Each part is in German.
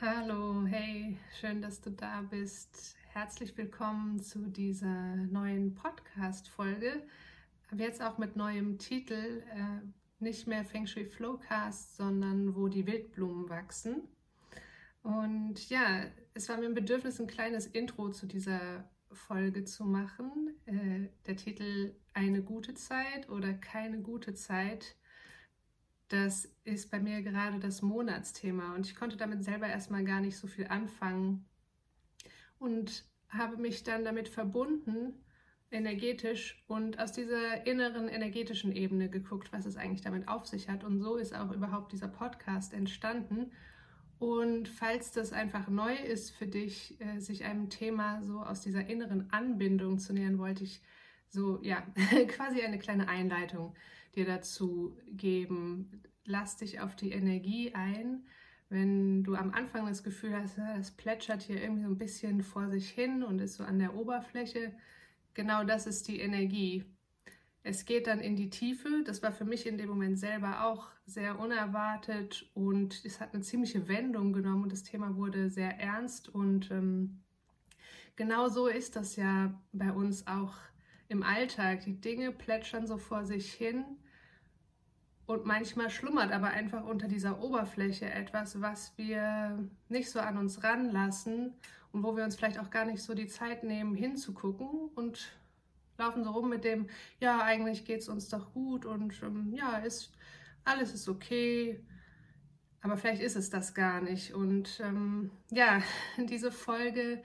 Hallo, hey, schön, dass du da bist. Herzlich willkommen zu dieser neuen Podcast-Folge. Jetzt auch mit neuem Titel, äh, nicht mehr Feng Shui Flowcast, sondern wo die Wildblumen wachsen. Und ja, es war mir ein Bedürfnis, ein kleines Intro zu dieser Folge zu machen. Äh, der Titel Eine gute Zeit oder keine gute Zeit das ist bei mir gerade das Monatsthema und ich konnte damit selber erstmal gar nicht so viel anfangen und habe mich dann damit verbunden, energetisch und aus dieser inneren energetischen Ebene geguckt, was es eigentlich damit auf sich hat. Und so ist auch überhaupt dieser Podcast entstanden. Und falls das einfach neu ist für dich, äh, sich einem Thema so aus dieser inneren Anbindung zu nähern, wollte ich so, ja, quasi eine kleine Einleitung dir dazu geben. Lass dich auf die Energie ein. Wenn du am Anfang das Gefühl hast, das plätschert hier irgendwie so ein bisschen vor sich hin und ist so an der Oberfläche, genau das ist die Energie. Es geht dann in die Tiefe. Das war für mich in dem Moment selber auch sehr unerwartet und es hat eine ziemliche Wendung genommen und das Thema wurde sehr ernst und ähm, genau so ist das ja bei uns auch im Alltag. Die Dinge plätschern so vor sich hin und manchmal schlummert aber einfach unter dieser Oberfläche etwas, was wir nicht so an uns ranlassen und wo wir uns vielleicht auch gar nicht so die Zeit nehmen, hinzugucken und laufen so rum mit dem, ja, eigentlich geht es uns doch gut und ähm, ja, ist, alles ist okay. Aber vielleicht ist es das gar nicht. Und ähm, ja, diese Folge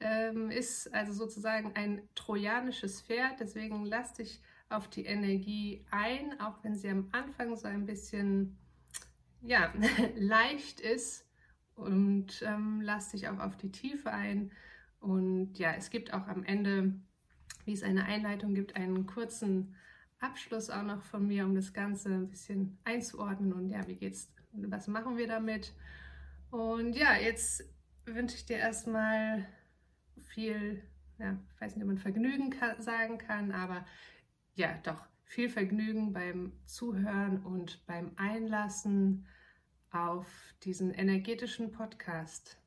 ähm, ist also sozusagen ein trojanisches Pferd. Deswegen lass dich auf die Energie ein, auch wenn sie am Anfang so ein bisschen ja, leicht ist und ähm, lass dich auch auf die Tiefe ein. Und ja, es gibt auch am Ende, wie es eine Einleitung gibt, einen kurzen Abschluss auch noch von mir, um das Ganze ein bisschen einzuordnen und ja, wie geht's, was machen wir damit? Und ja, jetzt wünsche ich dir erstmal viel, ja, ich weiß nicht, ob man Vergnügen kann, sagen kann, aber ja, doch viel Vergnügen beim Zuhören und beim Einlassen auf diesen energetischen Podcast.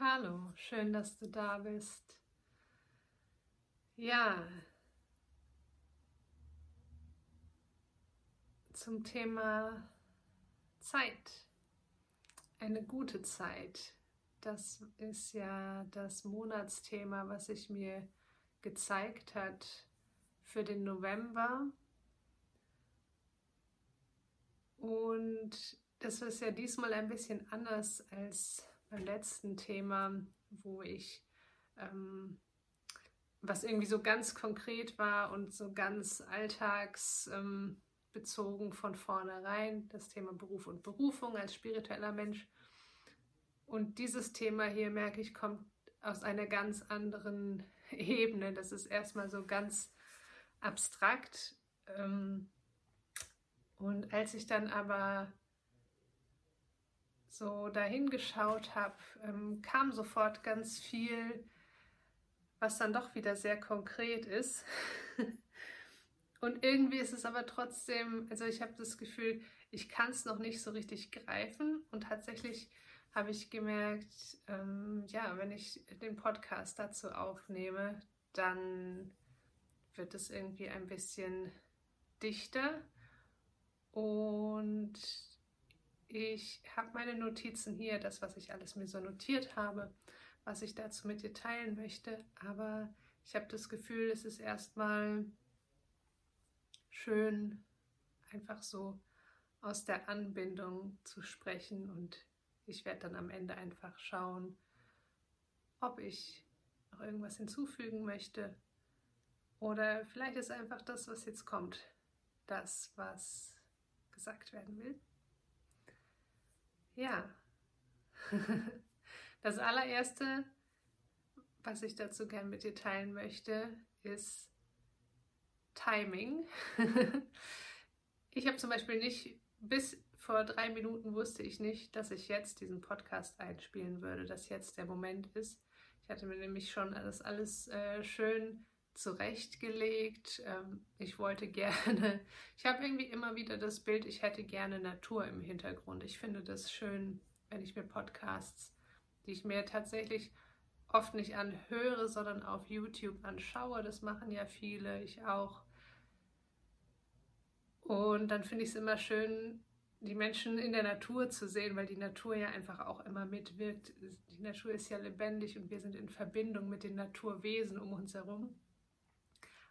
Hallo, schön, dass du da bist. Ja, zum Thema Zeit. Eine gute Zeit. Das ist ja das Monatsthema, was sich mir gezeigt hat für den November. Und das ist ja diesmal ein bisschen anders als beim letzten Thema, wo ich, ähm, was irgendwie so ganz konkret war und so ganz alltags. Ähm, von vornherein, das Thema Beruf und Berufung als spiritueller Mensch. Und dieses Thema hier, merke ich, kommt aus einer ganz anderen Ebene. Das ist erstmal so ganz abstrakt. Ähm, und als ich dann aber so dahin geschaut habe, ähm, kam sofort ganz viel, was dann doch wieder sehr konkret ist. Und irgendwie ist es aber trotzdem, also ich habe das Gefühl, ich kann es noch nicht so richtig greifen. Und tatsächlich habe ich gemerkt, ähm, ja, wenn ich den Podcast dazu aufnehme, dann wird es irgendwie ein bisschen dichter. Und ich habe meine Notizen hier, das, was ich alles mir so notiert habe, was ich dazu mit dir teilen möchte. Aber ich habe das Gefühl, es ist erstmal schön, einfach so aus der Anbindung zu sprechen und ich werde dann am Ende einfach schauen, ob ich noch irgendwas hinzufügen möchte oder vielleicht ist einfach das, was jetzt kommt, das, was gesagt werden will. Ja, das allererste, was ich dazu gern mit dir teilen möchte, ist, Timing. ich habe zum Beispiel nicht, bis vor drei Minuten wusste ich nicht, dass ich jetzt diesen Podcast einspielen würde, dass jetzt der Moment ist. Ich hatte mir nämlich schon das alles äh, schön zurechtgelegt. Ähm, ich wollte gerne, ich habe irgendwie immer wieder das Bild, ich hätte gerne Natur im Hintergrund. Ich finde das schön, wenn ich mir Podcasts, die ich mir tatsächlich oft nicht anhöre, sondern auf YouTube anschaue. Das machen ja viele, ich auch. Und dann finde ich es immer schön, die Menschen in der Natur zu sehen, weil die Natur ja einfach auch immer mitwirkt. Die Natur ist ja lebendig und wir sind in Verbindung mit den Naturwesen um uns herum.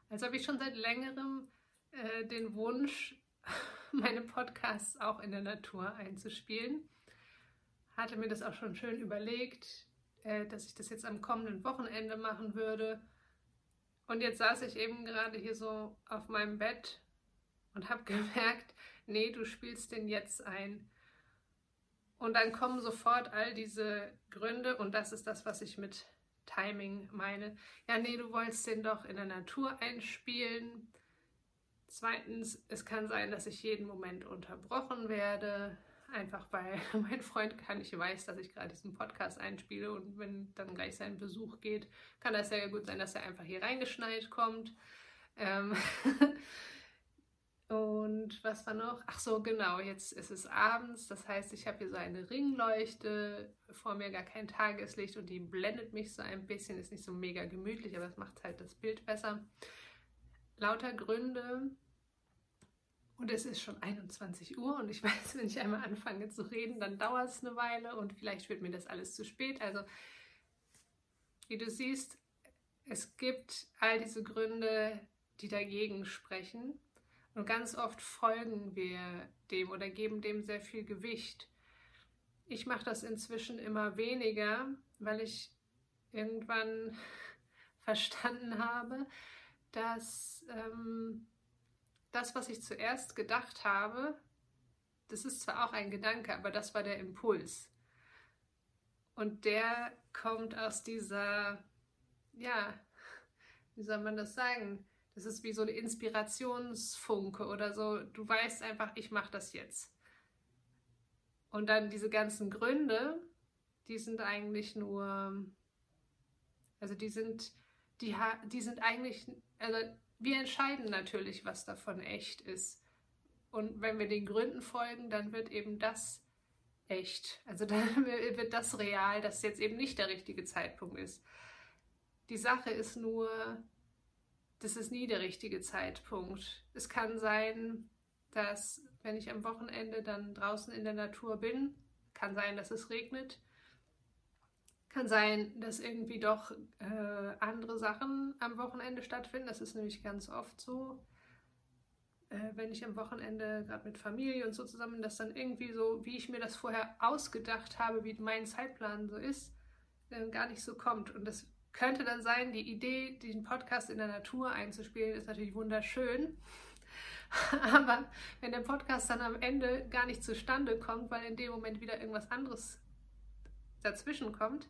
Also habe ich schon seit längerem äh, den Wunsch, meine Podcasts auch in der Natur einzuspielen. Hatte mir das auch schon schön überlegt, äh, dass ich das jetzt am kommenden Wochenende machen würde. Und jetzt saß ich eben gerade hier so auf meinem Bett und habe gemerkt, nee, du spielst den jetzt ein. Und dann kommen sofort all diese Gründe und das ist das, was ich mit Timing meine. Ja, nee, du wolltest den doch in der Natur einspielen. Zweitens, es kann sein, dass ich jeden Moment unterbrochen werde, einfach weil mein Freund gar nicht weiß, dass ich gerade diesen Podcast einspiele und wenn dann gleich sein Besuch geht, kann das ja gut sein, dass er einfach hier reingeschneit kommt. Ähm Und was war noch? Ach so, genau, jetzt ist es abends. Das heißt, ich habe hier so eine Ringleuchte, vor mir gar kein Tageslicht und die blendet mich so ein bisschen. Ist nicht so mega gemütlich, aber es macht halt das Bild besser. Lauter Gründe. Und es ist schon 21 Uhr und ich weiß, wenn ich einmal anfange zu reden, dann dauert es eine Weile und vielleicht wird mir das alles zu spät. Also, wie du siehst, es gibt all diese Gründe, die dagegen sprechen. Und ganz oft folgen wir dem oder geben dem sehr viel Gewicht. Ich mache das inzwischen immer weniger, weil ich irgendwann verstanden habe, dass ähm, das, was ich zuerst gedacht habe, das ist zwar auch ein Gedanke, aber das war der Impuls. Und der kommt aus dieser, ja, wie soll man das sagen? Das ist wie so eine Inspirationsfunke oder so. Du weißt einfach, ich mache das jetzt. Und dann diese ganzen Gründe, die sind eigentlich nur, also die sind, die, die sind eigentlich, also wir entscheiden natürlich, was davon echt ist. Und wenn wir den Gründen folgen, dann wird eben das echt. Also dann wird das real, dass jetzt eben nicht der richtige Zeitpunkt ist. Die Sache ist nur, das ist nie der richtige Zeitpunkt. Es kann sein, dass wenn ich am Wochenende dann draußen in der Natur bin, kann sein, dass es regnet. Kann sein, dass irgendwie doch äh, andere Sachen am Wochenende stattfinden. Das ist nämlich ganz oft so. Äh, wenn ich am Wochenende gerade mit Familie und so zusammen, dass dann irgendwie so, wie ich mir das vorher ausgedacht habe, wie mein Zeitplan so ist, äh, gar nicht so kommt. Und das könnte dann sein, die Idee, den Podcast in der Natur einzuspielen, ist natürlich wunderschön. Aber wenn der Podcast dann am Ende gar nicht zustande kommt, weil in dem Moment wieder irgendwas anderes dazwischen kommt,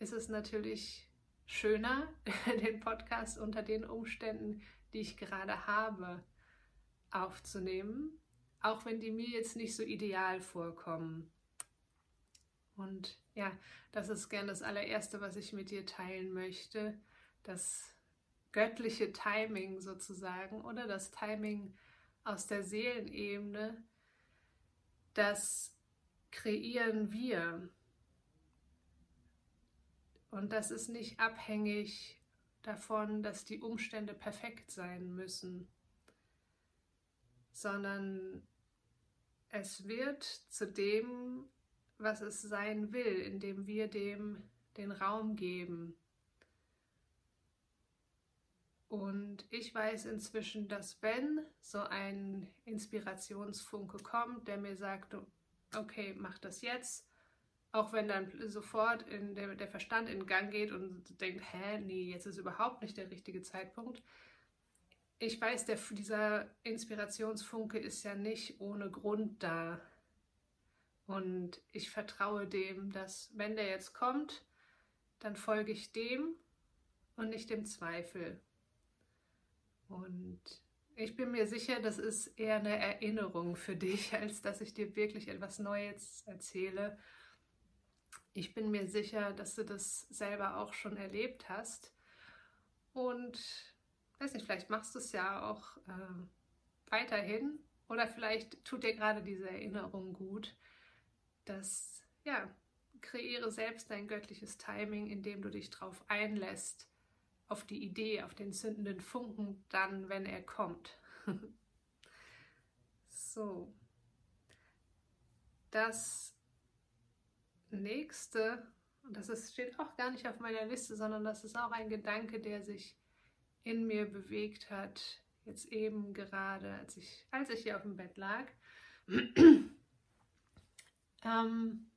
ist es natürlich schöner, den Podcast unter den Umständen, die ich gerade habe, aufzunehmen, auch wenn die mir jetzt nicht so ideal vorkommen. Und ja, das ist gern das allererste, was ich mit dir teilen möchte. Das göttliche Timing sozusagen oder das Timing aus der Seelenebene, das kreieren wir. Und das ist nicht abhängig davon, dass die Umstände perfekt sein müssen, sondern es wird zu dem was es sein will, indem wir dem den Raum geben. Und ich weiß inzwischen, dass wenn so ein Inspirationsfunke kommt, der mir sagt, okay, mach das jetzt, auch wenn dann sofort der, der, Verstand in Gang geht und denkt, hä, nee, jetzt ist überhaupt nicht der richtige Zeitpunkt. Ich weiß, der, dieser Inspirationsfunke ist ja nicht ohne Grund da. Und ich vertraue dem, dass wenn der jetzt kommt, dann folge ich dem und nicht dem Zweifel. Und ich bin mir sicher, das ist eher eine Erinnerung für dich, als dass ich dir wirklich etwas Neues erzähle. Ich bin mir sicher, dass du das selber auch schon erlebt hast. Und weiß nicht, vielleicht machst du es ja auch äh, weiterhin oder vielleicht tut dir gerade diese Erinnerung gut, dass ja, kreiere selbst dein göttliches Timing, indem du dich darauf einlässt, auf die Idee, auf den zündenden Funken, dann, wenn er kommt. so. Das nächste, und das ist, steht auch gar nicht auf meiner Liste, sondern das ist auch ein Gedanke, der sich in mir bewegt hat, jetzt eben gerade, als ich, als ich hier auf dem Bett lag. ähm,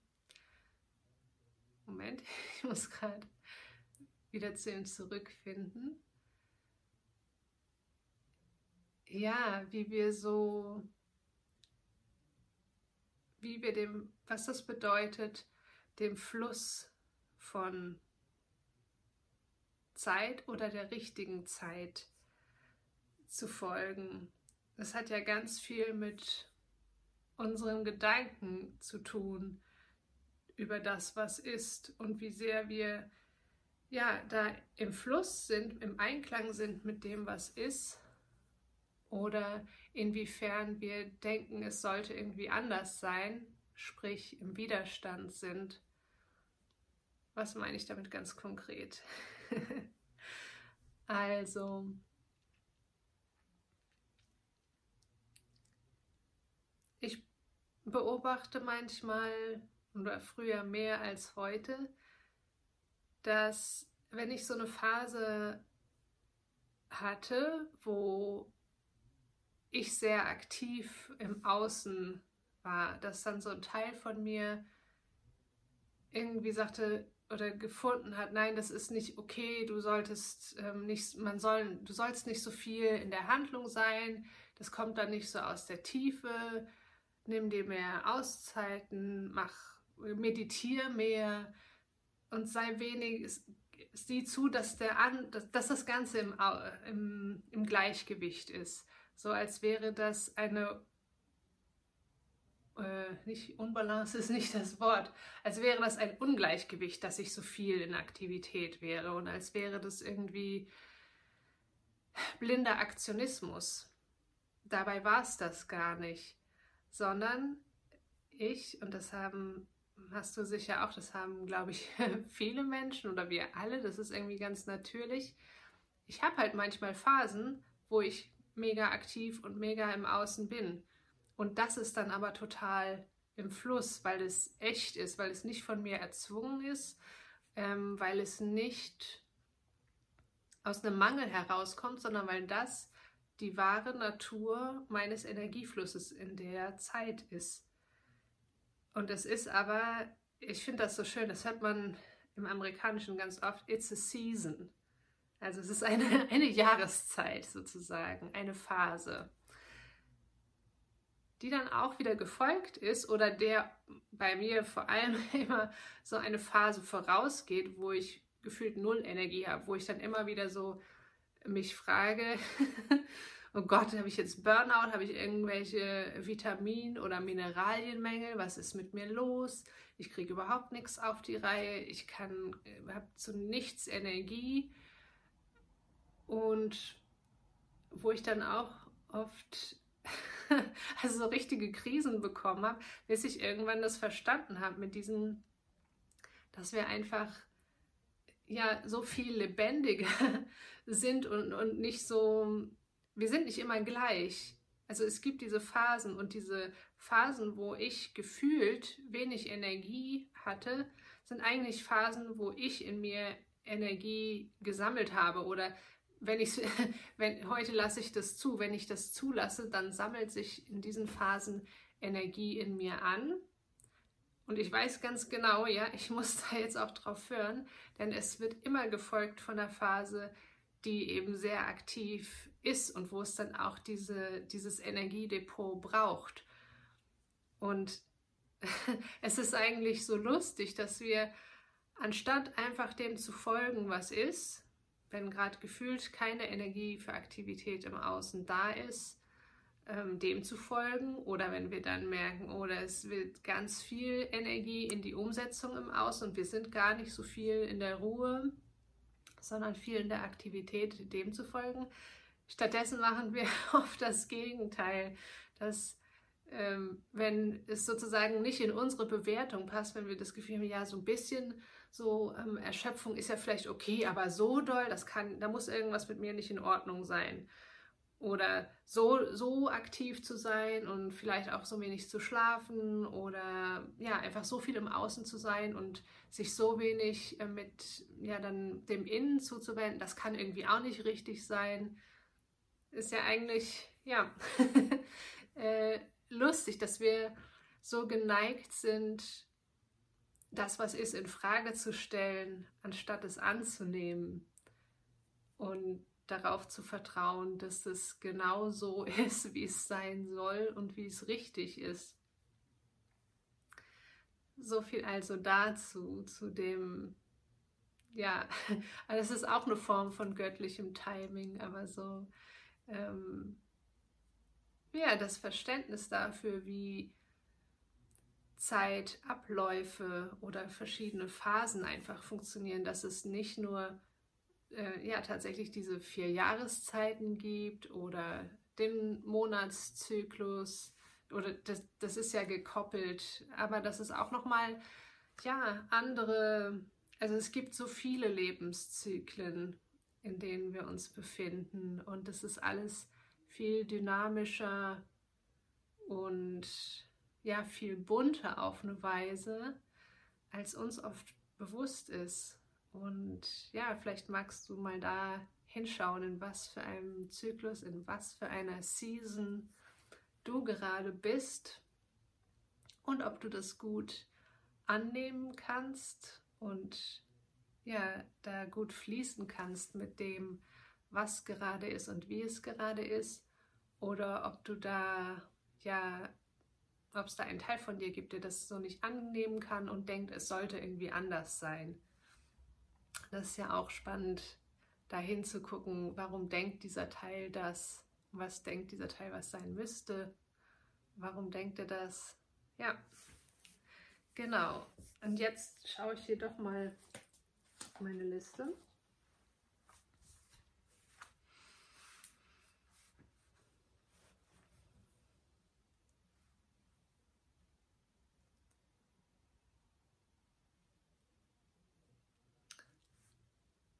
Moment, ich muss gerade wieder zu ihm zurückfinden. Ja, wie wir so, wie wir dem, was das bedeutet, dem Fluss von Zeit oder der richtigen Zeit zu folgen. Das hat ja ganz viel mit unseren Gedanken zu tun über das, was ist und wie sehr wir ja da im Fluss sind, im Einklang sind mit dem, was ist oder inwiefern wir denken, es sollte irgendwie anders sein, sprich im Widerstand sind. Was meine ich damit ganz konkret? also, ich beobachte manchmal oder früher mehr als heute, dass wenn ich so eine Phase hatte, wo ich sehr aktiv im Außen war, dass dann so ein Teil von mir irgendwie sagte oder gefunden hat, nein, das ist nicht okay, du solltest ähm, nicht, man soll, du sollst nicht so viel in der Handlung sein, das kommt dann nicht so aus der Tiefe, nimm dir mehr Auszeiten, mach meditiere mehr und sei wenig, sieh zu, dass, der An, dass das Ganze im, im, im Gleichgewicht ist. So als wäre das eine, äh, nicht Unbalance ist nicht das Wort, als wäre das ein Ungleichgewicht, dass ich so viel in Aktivität wäre und als wäre das irgendwie blinder Aktionismus. Dabei war es das gar nicht, sondern ich, und das haben hast du sicher auch, das haben, glaube ich, viele Menschen oder wir alle, das ist irgendwie ganz natürlich. Ich habe halt manchmal Phasen, wo ich mega aktiv und mega im Außen bin. Und das ist dann aber total im Fluss, weil es echt ist, weil es nicht von mir erzwungen ist, ähm, weil es nicht aus einem Mangel herauskommt, sondern weil das die wahre Natur meines Energieflusses in der Zeit ist. Und es ist aber, ich finde das so schön, das hört man im Amerikanischen ganz oft, it's a season. Also es ist eine, eine Jahreszeit sozusagen, eine Phase, die dann auch wieder gefolgt ist oder der bei mir vor allem immer so eine Phase vorausgeht, wo ich gefühlt null Energie habe, wo ich dann immer wieder so mich frage, oh Gott, habe ich jetzt Burnout, habe ich irgendwelche Vitamin- oder Mineralienmängel, was ist mit mir los? Ich kriege überhaupt nichts auf die Reihe, ich kann, habe zu nichts Energie. Und wo ich dann auch oft also so richtige Krisen bekommen habe, bis ich irgendwann das verstanden habe mit diesem, dass wir einfach ja so viel lebendiger sind und, und nicht so wir sind nicht immer gleich. Also es gibt diese Phasen und diese Phasen, wo ich gefühlt wenig Energie hatte, sind eigentlich Phasen, wo ich in mir Energie gesammelt habe oder wenn ich wenn heute lasse ich das zu, wenn ich das zulasse, dann sammelt sich in diesen Phasen Energie in mir an. Und ich weiß ganz genau, ja, ich muss da jetzt auch drauf hören, denn es wird immer gefolgt von der Phase, die eben sehr aktiv ist und wo es dann auch diese, dieses Energiedepot braucht. Und es ist eigentlich so lustig, dass wir anstatt einfach dem zu folgen, was ist, wenn gerade gefühlt keine Energie für Aktivität im Außen da ist, ähm, dem zu folgen oder wenn wir dann merken, oder oh, es wird ganz viel Energie in die Umsetzung im Außen und wir sind gar nicht so viel in der Ruhe, sondern viel in der Aktivität, dem zu folgen. Stattdessen machen wir oft das Gegenteil, dass ähm, wenn es sozusagen nicht in unsere Bewertung passt, wenn wir das Gefühl haben, ja, so ein bisschen so ähm, Erschöpfung ist ja vielleicht okay, aber so doll, das kann, da muss irgendwas mit mir nicht in Ordnung sein oder so, so aktiv zu sein und vielleicht auch so wenig zu schlafen oder ja, einfach so viel im Außen zu sein und sich so wenig äh, mit ja, dann dem Innen zuzuwenden, das kann irgendwie auch nicht richtig sein. Ist ja eigentlich, ja, äh, lustig, dass wir so geneigt sind, das, was ist, in Frage zu stellen, anstatt es anzunehmen. Und darauf zu vertrauen, dass es genau so ist, wie es sein soll und wie es richtig ist. So viel also dazu, zu dem, ja, also es ist auch eine Form von göttlichem Timing, aber so, ähm, ja, das Verständnis dafür, wie Zeitabläufe oder verschiedene Phasen einfach funktionieren, dass es nicht nur äh, ja tatsächlich diese vier Jahreszeiten gibt oder den Monatszyklus oder das, das ist ja gekoppelt, aber das ist auch nochmal ja andere, also es gibt so viele Lebenszyklen, in denen wir uns befinden. Und das ist alles viel dynamischer und ja viel bunter auf eine Weise, als uns oft bewusst ist. Und ja, vielleicht magst du mal da hinschauen, in was für einem Zyklus, in was für einer Season du gerade bist und ob du das gut annehmen kannst und ja, da gut fließen kannst mit dem, was gerade ist und wie es gerade ist oder ob du da ja ob es da einen Teil von dir gibt, der das so nicht annehmen kann und denkt, es sollte irgendwie anders sein. Das ist ja auch spannend, da hinzugucken, warum denkt dieser Teil das, was denkt dieser Teil, was sein müsste, warum denkt er das? Ja, genau. Und jetzt schaue ich hier doch mal meine Liste.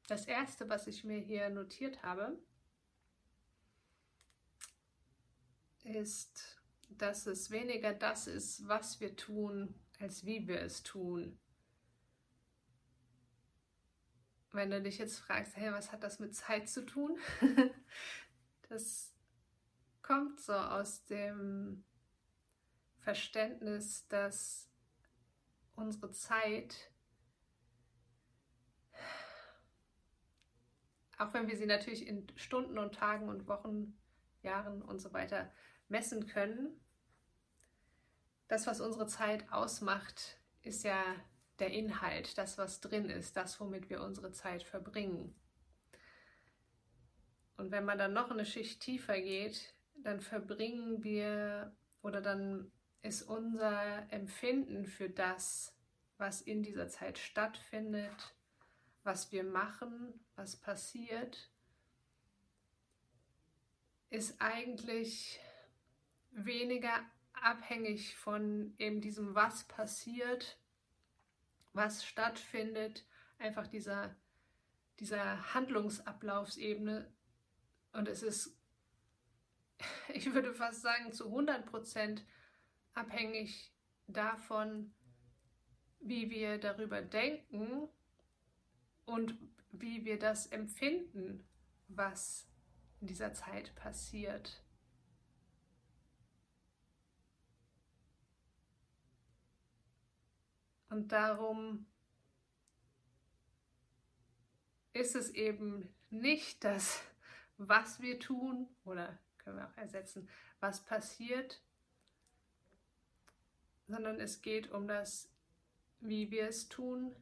Das erste, was ich mir hier notiert habe, ist, dass es weniger das ist, was wir tun, als wie wir es tun. Wenn du dich jetzt fragst, hey, was hat das mit Zeit zu tun? das kommt so aus dem Verständnis, dass unsere Zeit auch wenn wir sie natürlich in Stunden und Tagen und Wochen, Jahren und so weiter messen können, das, was unsere Zeit ausmacht, ist ja der Inhalt, das, was drin ist, das, womit wir unsere Zeit verbringen. Und wenn man dann noch eine Schicht tiefer geht, dann verbringen wir oder dann ist unser Empfinden für das, was in dieser Zeit stattfindet, was wir machen, was passiert, ist eigentlich weniger abhängig von eben diesem, was passiert, was stattfindet, einfach dieser, dieser Handlungsablaufsebene. Und es ist, ich würde fast sagen, zu 100 Prozent abhängig davon, wie wir darüber denken und wie wir das empfinden, was in dieser Zeit passiert. Und darum ist es eben nicht das, was wir tun, oder können wir auch ersetzen, was passiert, sondern es geht um das, wie wir es tun,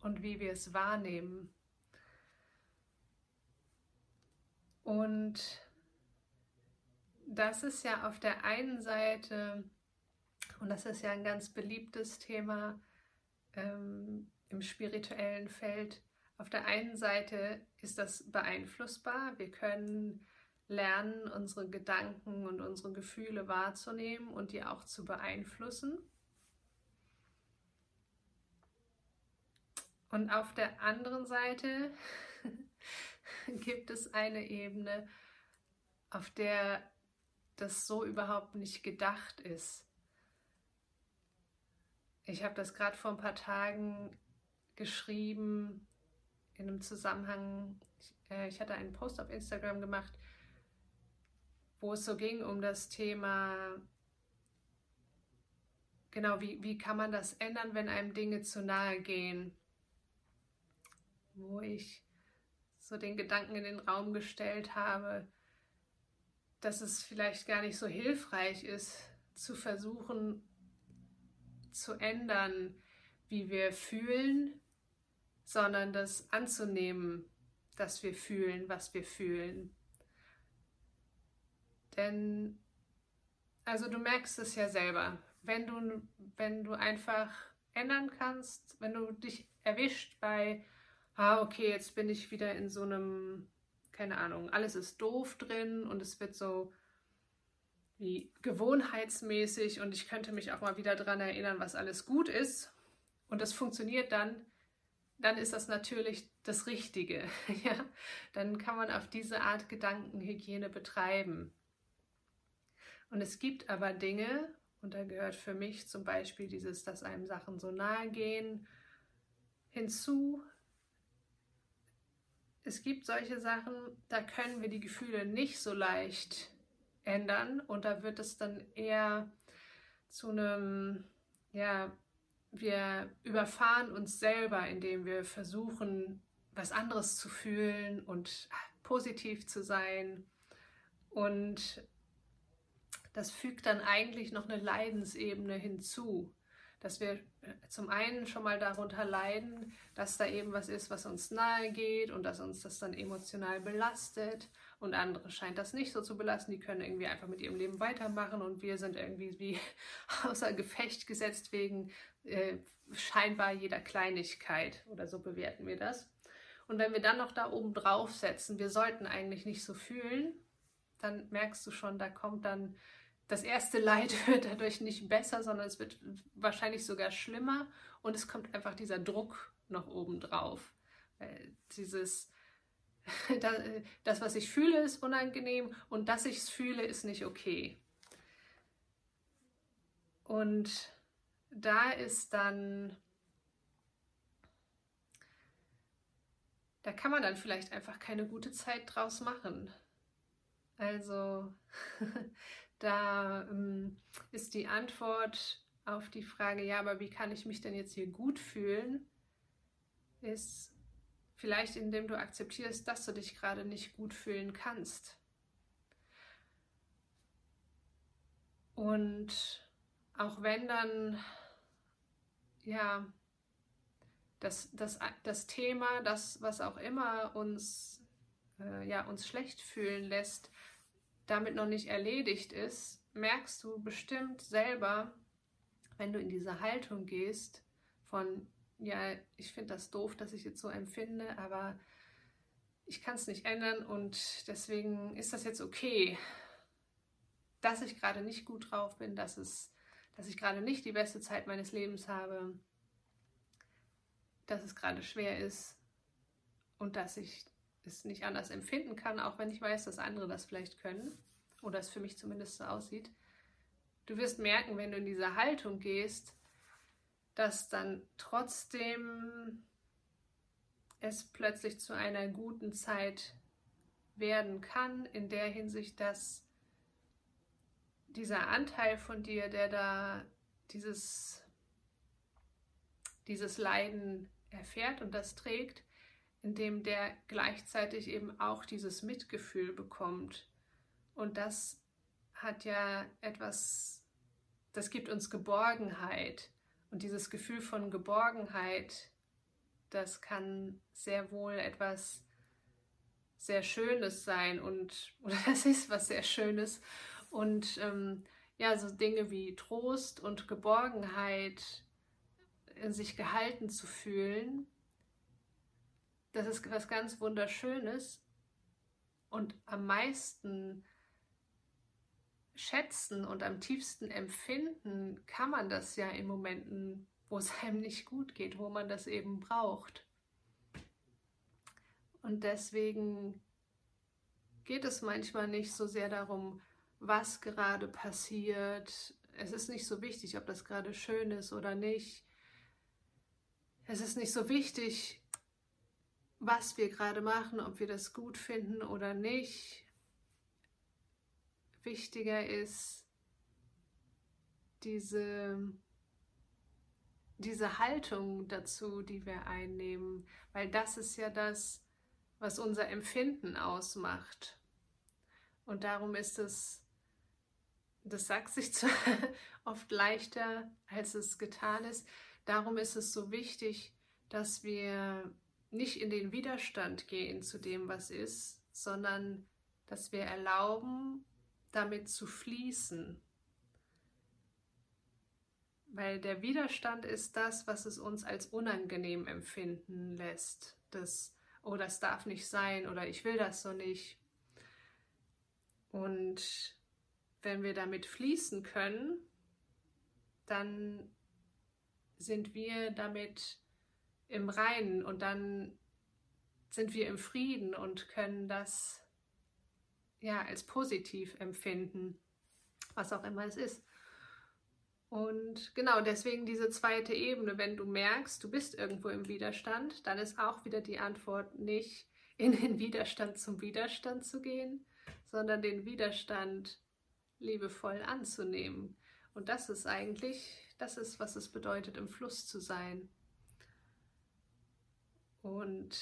und wie wir es wahrnehmen. Und das ist ja auf der einen Seite, und das ist ja ein ganz beliebtes Thema ähm, im spirituellen Feld, auf der einen Seite ist das beeinflussbar. Wir können lernen, unsere Gedanken und unsere Gefühle wahrzunehmen und die auch zu beeinflussen. Und auf der anderen Seite gibt es eine Ebene, auf der das so überhaupt nicht gedacht ist. Ich habe das gerade vor ein paar Tagen geschrieben in einem Zusammenhang. Ich, äh, ich hatte einen Post auf Instagram gemacht, wo es so ging um das Thema, genau, wie, wie kann man das ändern, wenn einem Dinge zu nahe gehen? Wo ich so den Gedanken in den Raum gestellt habe, dass es vielleicht gar nicht so hilfreich ist, zu versuchen zu ändern, wie wir fühlen, sondern das anzunehmen, dass wir fühlen, was wir fühlen. Denn, also du merkst es ja selber, wenn du, wenn du einfach ändern kannst, wenn du dich erwischt bei, ah, okay, jetzt bin ich wieder in so einem, keine Ahnung, alles ist doof drin und es wird so wie gewohnheitsmäßig und ich könnte mich auch mal wieder daran erinnern, was alles gut ist und das funktioniert dann, dann ist das natürlich das Richtige. ja? Dann kann man auf diese Art Gedankenhygiene betreiben. Und es gibt aber Dinge, und da gehört für mich zum Beispiel dieses, dass einem Sachen so nahe gehen, hinzu. Es gibt solche Sachen, da können wir die Gefühle nicht so leicht ändern und da wird es dann eher zu einem, ja, wir überfahren uns selber, indem wir versuchen, was anderes zu fühlen und positiv zu sein. Und das fügt dann eigentlich noch eine Leidensebene hinzu, dass wir äh, zum einen schon mal darunter leiden, dass da eben was ist, was uns nahe geht und dass uns das dann emotional belastet und andere scheint das nicht so zu belasten, die können irgendwie einfach mit ihrem Leben weitermachen und wir sind irgendwie wie außer Gefecht gesetzt wegen äh, scheinbar jeder Kleinigkeit oder so bewerten wir das. Und wenn wir dann noch da oben drauf setzen, wir sollten eigentlich nicht so fühlen, dann merkst du schon, da kommt dann das erste Leid wird dadurch nicht besser, sondern es wird wahrscheinlich sogar schlimmer und es kommt einfach dieser Druck noch oben drauf. Dieses, das, was ich fühle, ist unangenehm und dass ich es fühle, ist nicht okay. Und da ist dann, da kann man dann vielleicht einfach keine gute Zeit draus machen. Also Da ähm, ist die Antwort auf die Frage, ja, aber wie kann ich mich denn jetzt hier gut fühlen, ist vielleicht indem du akzeptierst, dass du dich gerade nicht gut fühlen kannst. Und auch wenn dann, ja, das, das, das Thema, das, was auch immer uns, äh, ja, uns schlecht fühlen lässt, damit noch nicht erledigt ist, merkst du bestimmt selber, wenn du in diese Haltung gehst von, ja, ich finde das doof, dass ich jetzt so empfinde, aber ich kann es nicht ändern und deswegen ist das jetzt okay, dass ich gerade nicht gut drauf bin, dass, es, dass ich gerade nicht die beste Zeit meines Lebens habe, dass es gerade schwer ist und dass ich es nicht anders empfinden kann, auch wenn ich weiß, dass andere das vielleicht können oder es für mich zumindest so aussieht. Du wirst merken, wenn du in diese Haltung gehst, dass dann trotzdem es plötzlich zu einer guten Zeit werden kann, in der Hinsicht, dass dieser Anteil von dir, der da dieses, dieses Leiden erfährt und das trägt, indem der gleichzeitig eben auch dieses Mitgefühl bekommt. Und das hat ja etwas, das gibt uns Geborgenheit. Und dieses Gefühl von Geborgenheit, das kann sehr wohl etwas sehr Schönes sein und oder das ist was sehr Schönes Und ähm, ja, so Dinge wie Trost und Geborgenheit in sich gehalten zu fühlen, das ist was ganz Wunderschönes. Und am meisten schätzen und am tiefsten empfinden kann man das ja in Momenten, wo es einem nicht gut geht, wo man das eben braucht. Und deswegen geht es manchmal nicht so sehr darum, was gerade passiert. Es ist nicht so wichtig, ob das gerade schön ist oder nicht. Es ist nicht so wichtig, was wir gerade machen, ob wir das gut finden oder nicht. Wichtiger ist diese, diese Haltung dazu, die wir einnehmen, weil das ist ja das, was unser Empfinden ausmacht. Und darum ist es, das sagt sich zwar oft leichter, als es getan ist, darum ist es so wichtig, dass wir nicht in den Widerstand gehen zu dem, was ist, sondern dass wir erlauben, damit zu fließen. Weil der Widerstand ist das, was es uns als unangenehm empfinden lässt. Das oh, das darf nicht sein oder ich will das so nicht. Und wenn wir damit fließen können, dann sind wir damit im Reinen und dann sind wir im Frieden und können das ja als positiv empfinden, was auch immer es ist. Und genau deswegen diese zweite Ebene, wenn du merkst, du bist irgendwo im Widerstand, dann ist auch wieder die Antwort nicht in den Widerstand zum Widerstand zu gehen, sondern den Widerstand liebevoll anzunehmen. Und das ist eigentlich, das ist, was es bedeutet, im Fluss zu sein. Und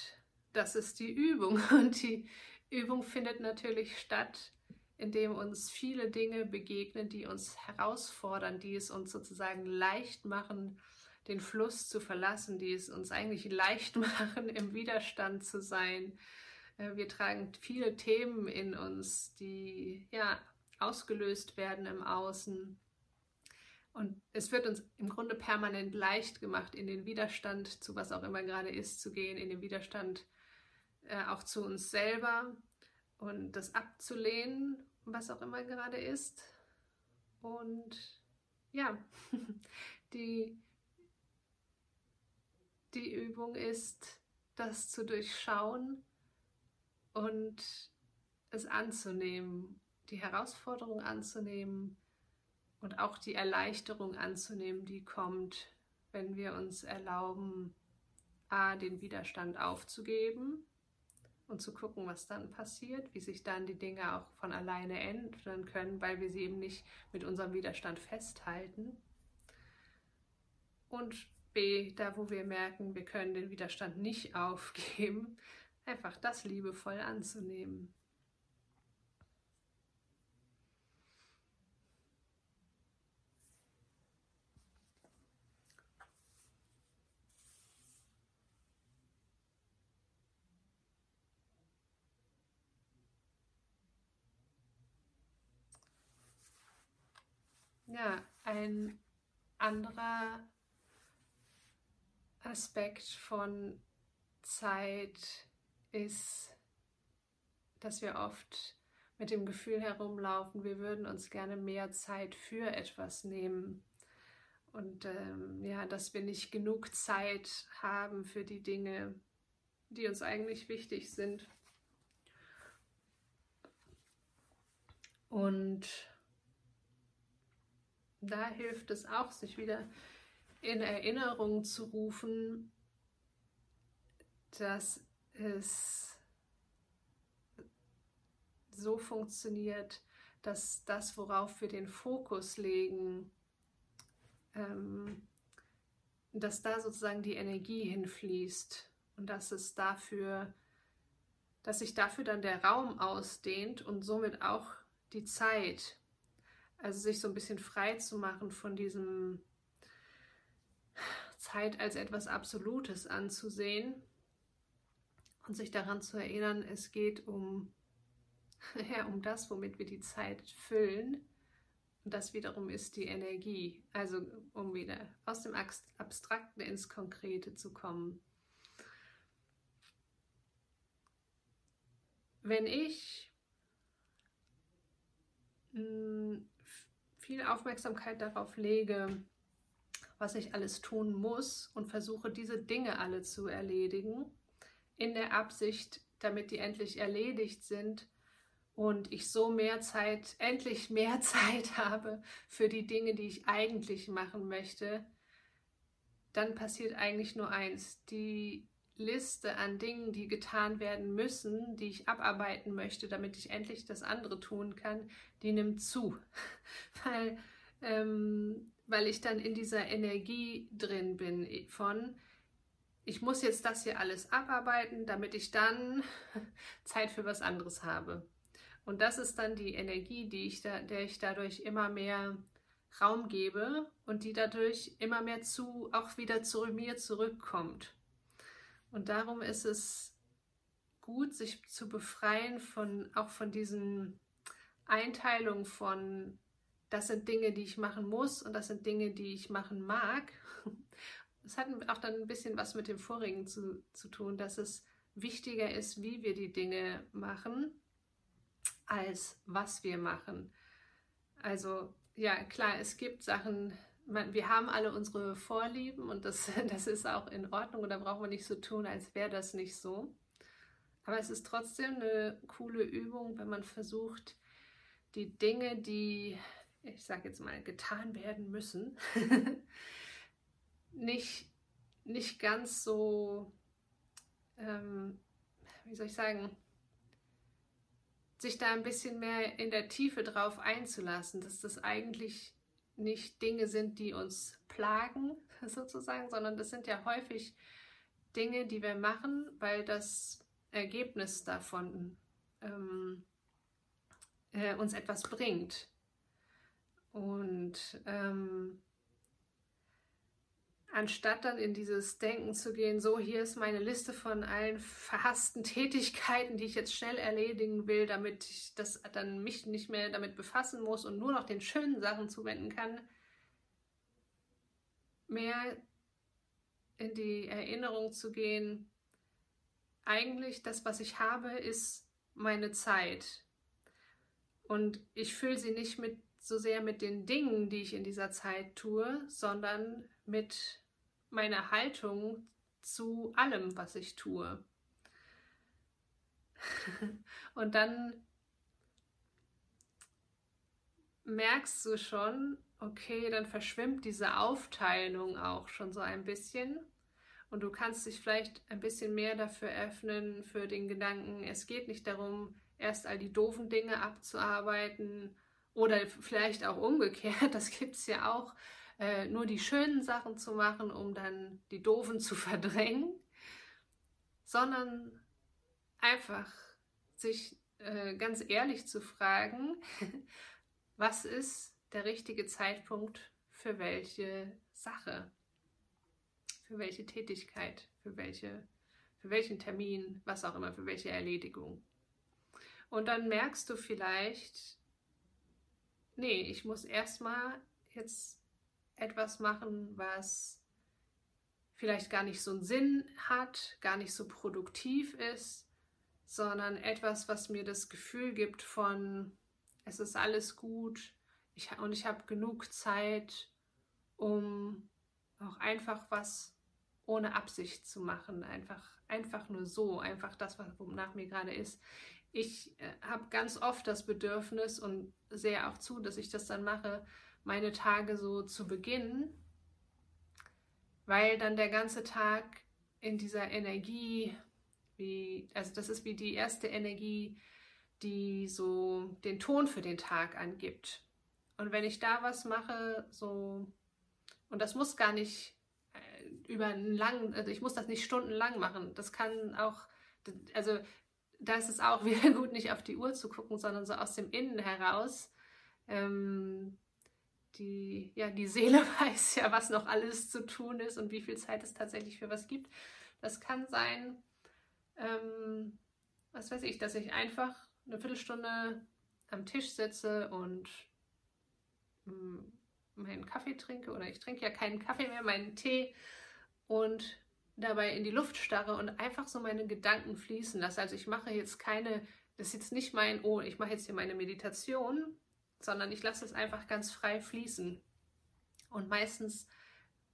das ist die Übung. Und die Übung findet natürlich statt in uns viele Dinge begegnen, die uns herausfordern, die es uns sozusagen leicht machen, den Fluss zu verlassen, die es uns eigentlich leicht machen, im Widerstand zu sein. Äh, wir tragen viele Themen in uns, die ja ausgelöst werden im Außen. Und es wird uns im Grunde permanent leicht gemacht, in den Widerstand zu was auch immer gerade ist, zu gehen, in den Widerstand äh, auch zu uns selber und das abzulehnen, was auch immer gerade ist. Und ja, die, die Übung ist, das zu durchschauen und es anzunehmen, die Herausforderung anzunehmen und auch die Erleichterung anzunehmen, die kommt, wenn wir uns erlauben, a, den Widerstand aufzugeben und zu gucken, was dann passiert, wie sich dann die Dinge auch von alleine ändern können, weil wir sie eben nicht mit unserem Widerstand festhalten. Und B, da wo wir merken, wir können den Widerstand nicht aufgeben, einfach das liebevoll anzunehmen. Ja, ein anderer Aspekt von Zeit ist, dass wir oft mit dem Gefühl herumlaufen, wir würden uns gerne mehr Zeit für etwas nehmen. Und ähm, ja, dass wir nicht genug Zeit haben für die Dinge, die uns eigentlich wichtig sind. Und da hilft es auch, sich wieder in Erinnerung zu rufen, dass es so funktioniert, dass das, worauf wir den Fokus legen, ähm, dass da sozusagen die Energie hinfließt und dass es dafür, dass sich dafür dann der Raum ausdehnt und somit auch die Zeit. Also sich so ein bisschen frei zu machen von diesem Zeit als etwas Absolutes anzusehen und sich daran zu erinnern, es geht um ja, um das, womit wir die Zeit füllen. Und das wiederum ist die Energie. Also um wieder aus dem Abstrakten ins Konkrete zu kommen. Wenn ich hm, viel Aufmerksamkeit darauf lege, was ich alles tun muss und versuche, diese Dinge alle zu erledigen, in der Absicht, damit die endlich erledigt sind und ich so mehr Zeit, endlich mehr Zeit habe für die Dinge, die ich eigentlich machen möchte, dann passiert eigentlich nur eins. Die Liste an Dingen, die getan werden müssen, die ich abarbeiten möchte, damit ich endlich das andere tun kann, die nimmt zu. weil, ähm, weil ich dann in dieser Energie drin bin von, ich muss jetzt das hier alles abarbeiten, damit ich dann Zeit für was anderes habe. Und das ist dann die Energie, die ich da, der ich dadurch immer mehr Raum gebe und die dadurch immer mehr zu, auch wieder zu mir zurückkommt. Und darum ist es gut, sich zu befreien von auch von diesen Einteilungen von, das sind Dinge, die ich machen muss und das sind Dinge, die ich machen mag. Es hat auch dann ein bisschen was mit dem vorigen zu, zu tun, dass es wichtiger ist, wie wir die Dinge machen, als was wir machen. Also ja, klar, es gibt Sachen, man, wir haben alle unsere Vorlieben und das, das ist auch in Ordnung und da brauchen wir nicht so tun, als wäre das nicht so. Aber es ist trotzdem eine coole Übung, wenn man versucht, die Dinge, die, ich sage jetzt mal, getan werden müssen, nicht, nicht ganz so, ähm, wie soll ich sagen, sich da ein bisschen mehr in der Tiefe drauf einzulassen, dass das eigentlich nicht Dinge sind, die uns plagen, sozusagen, sondern das sind ja häufig Dinge, die wir machen, weil das Ergebnis davon ähm, äh, uns etwas bringt. Und ähm, anstatt dann in dieses Denken zu gehen, so hier ist meine Liste von allen verhassten Tätigkeiten, die ich jetzt schnell erledigen will, damit ich das dann mich nicht mehr damit befassen muss und nur noch den schönen Sachen zuwenden kann, mehr in die Erinnerung zu gehen, eigentlich das, was ich habe, ist meine Zeit. Und ich fülle sie nicht mit so sehr mit den Dingen, die ich in dieser Zeit tue, sondern mit meiner Haltung zu allem, was ich tue. Und dann merkst du schon, okay, dann verschwimmt diese Aufteilung auch schon so ein bisschen. Und du kannst dich vielleicht ein bisschen mehr dafür öffnen, für den Gedanken, es geht nicht darum, erst all die doofen Dinge abzuarbeiten oder vielleicht auch umgekehrt, das gibt es ja auch, äh, nur die schönen Sachen zu machen, um dann die doofen zu verdrängen, sondern einfach sich äh, ganz ehrlich zu fragen, was ist der richtige Zeitpunkt für welche Sache, für welche Tätigkeit, für welche für welchen Termin, was auch immer, für welche Erledigung. Und dann merkst du vielleicht, nee, ich muss erstmal jetzt etwas machen, was vielleicht gar nicht so einen Sinn hat, gar nicht so produktiv ist, sondern etwas, was mir das Gefühl gibt von, es ist alles gut ich, und ich habe genug Zeit, um auch einfach was ohne Absicht zu machen, einfach, einfach nur so, einfach das, was wonach mir gerade ist. Ich äh, habe ganz oft das Bedürfnis und sehe auch zu, dass ich das dann mache, meine Tage so zu beginnen, weil dann der ganze Tag in dieser Energie, wie, also das ist wie die erste Energie, die so den Ton für den Tag angibt. Und wenn ich da was mache, so, und das muss gar nicht äh, über einen langen, also ich muss das nicht stundenlang machen. Das kann auch, also da ist es auch wieder gut, nicht auf die Uhr zu gucken, sondern so aus dem Innen heraus. Ähm, die, ja, die Seele weiß ja, was noch alles zu tun ist und wie viel Zeit es tatsächlich für was gibt. Das kann sein, ähm, was weiß ich, dass ich einfach eine Viertelstunde am Tisch sitze und mm, meinen Kaffee trinke oder ich trinke ja keinen Kaffee mehr, meinen Tee und dabei in die Luft starre und einfach so meine Gedanken fließen lasse. Also ich mache jetzt keine, das ist jetzt nicht mein, oh, ich mache jetzt hier meine Meditation, sondern ich lasse es einfach ganz frei fließen. Und meistens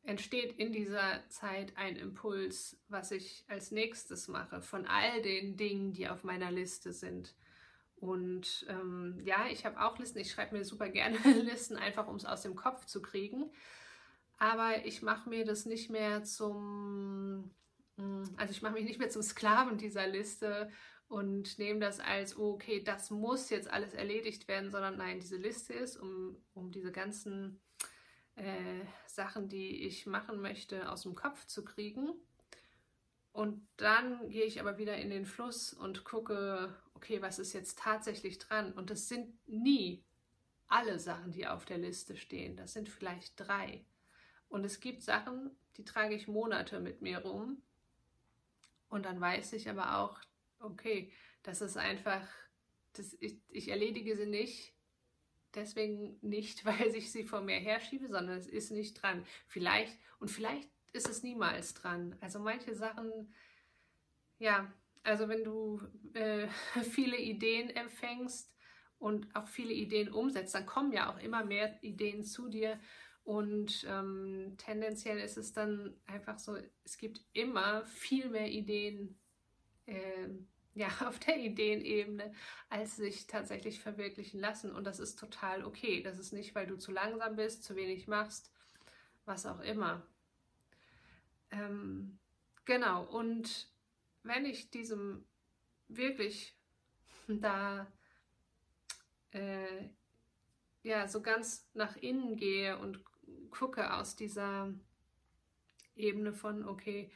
entsteht in dieser Zeit ein Impuls, was ich als nächstes mache, von all den Dingen, die auf meiner Liste sind. Und ähm, ja, ich habe auch Listen, ich schreibe mir super gerne Listen, einfach um es aus dem Kopf zu kriegen. Aber ich mache mir das nicht mehr zum, hm, also ich mache mich nicht mehr zum Sklaven dieser Liste und nehme das als, oh, okay, das muss jetzt alles erledigt werden, sondern nein, diese Liste ist, um, um diese ganzen äh, Sachen, die ich machen möchte, aus dem Kopf zu kriegen. Und dann gehe ich aber wieder in den Fluss und gucke, okay, was ist jetzt tatsächlich dran? Und das sind nie alle Sachen, die auf der Liste stehen. Das sind vielleicht drei. Und es gibt Sachen, die trage ich Monate mit mir rum. Und dann weiß ich aber auch, okay, das ist einfach, das, ich, ich erledige sie nicht, deswegen nicht, weil ich sie vor mir herschiebe, sondern es ist nicht dran. Vielleicht, und vielleicht ist es niemals dran. Also manche Sachen, ja, also wenn du äh, viele Ideen empfängst und auch viele Ideen umsetzt, dann kommen ja auch immer mehr Ideen zu dir. Und ähm, tendenziell ist es dann einfach so, es gibt immer viel mehr Ideen äh, ja, auf der Ideenebene, als sich tatsächlich verwirklichen lassen. Und das ist total okay. Das ist nicht, weil du zu langsam bist, zu wenig machst, was auch immer. Ähm, genau, und wenn ich diesem wirklich da äh, ja so ganz nach innen gehe und gucke aus dieser Ebene von, okay,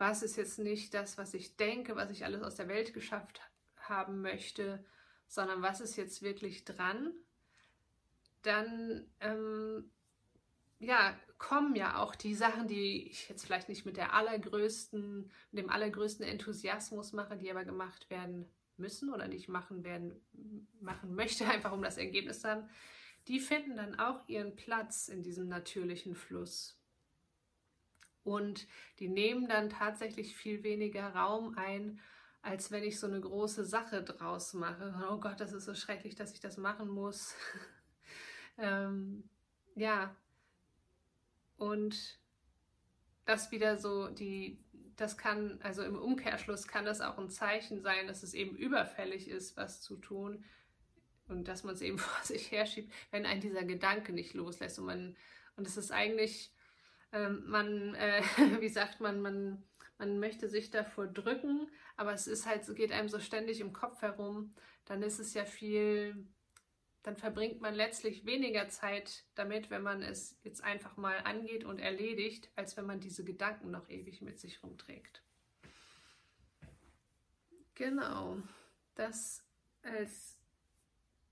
was ist jetzt nicht das, was ich denke, was ich alles aus der Welt geschafft haben möchte, sondern was ist jetzt wirklich dran, dann ähm, ja, kommen ja auch die Sachen, die ich jetzt vielleicht nicht mit der allergrößten, dem allergrößten Enthusiasmus mache, die aber gemacht werden müssen oder die ich machen werden, machen möchte, einfach um das Ergebnis haben, die finden dann auch ihren Platz in diesem natürlichen Fluss. Und die nehmen dann tatsächlich viel weniger Raum ein, als wenn ich so eine große Sache draus mache. Oh Gott, das ist so schrecklich, dass ich das machen muss. ähm, ja, und das wieder so, die, das kann, also im Umkehrschluss kann das auch ein Zeichen sein, dass es eben überfällig ist, was zu tun und dass man es eben vor sich herschiebt, wenn ein dieser Gedanke nicht loslässt. Und man, und es ist eigentlich, ähm, man, äh, wie sagt man, man, man möchte sich davor drücken, aber es ist halt, geht einem so ständig im Kopf herum, dann ist es ja viel dann verbringt man letztlich weniger Zeit damit, wenn man es jetzt einfach mal angeht und erledigt, als wenn man diese Gedanken noch ewig mit sich rumträgt. Genau, das als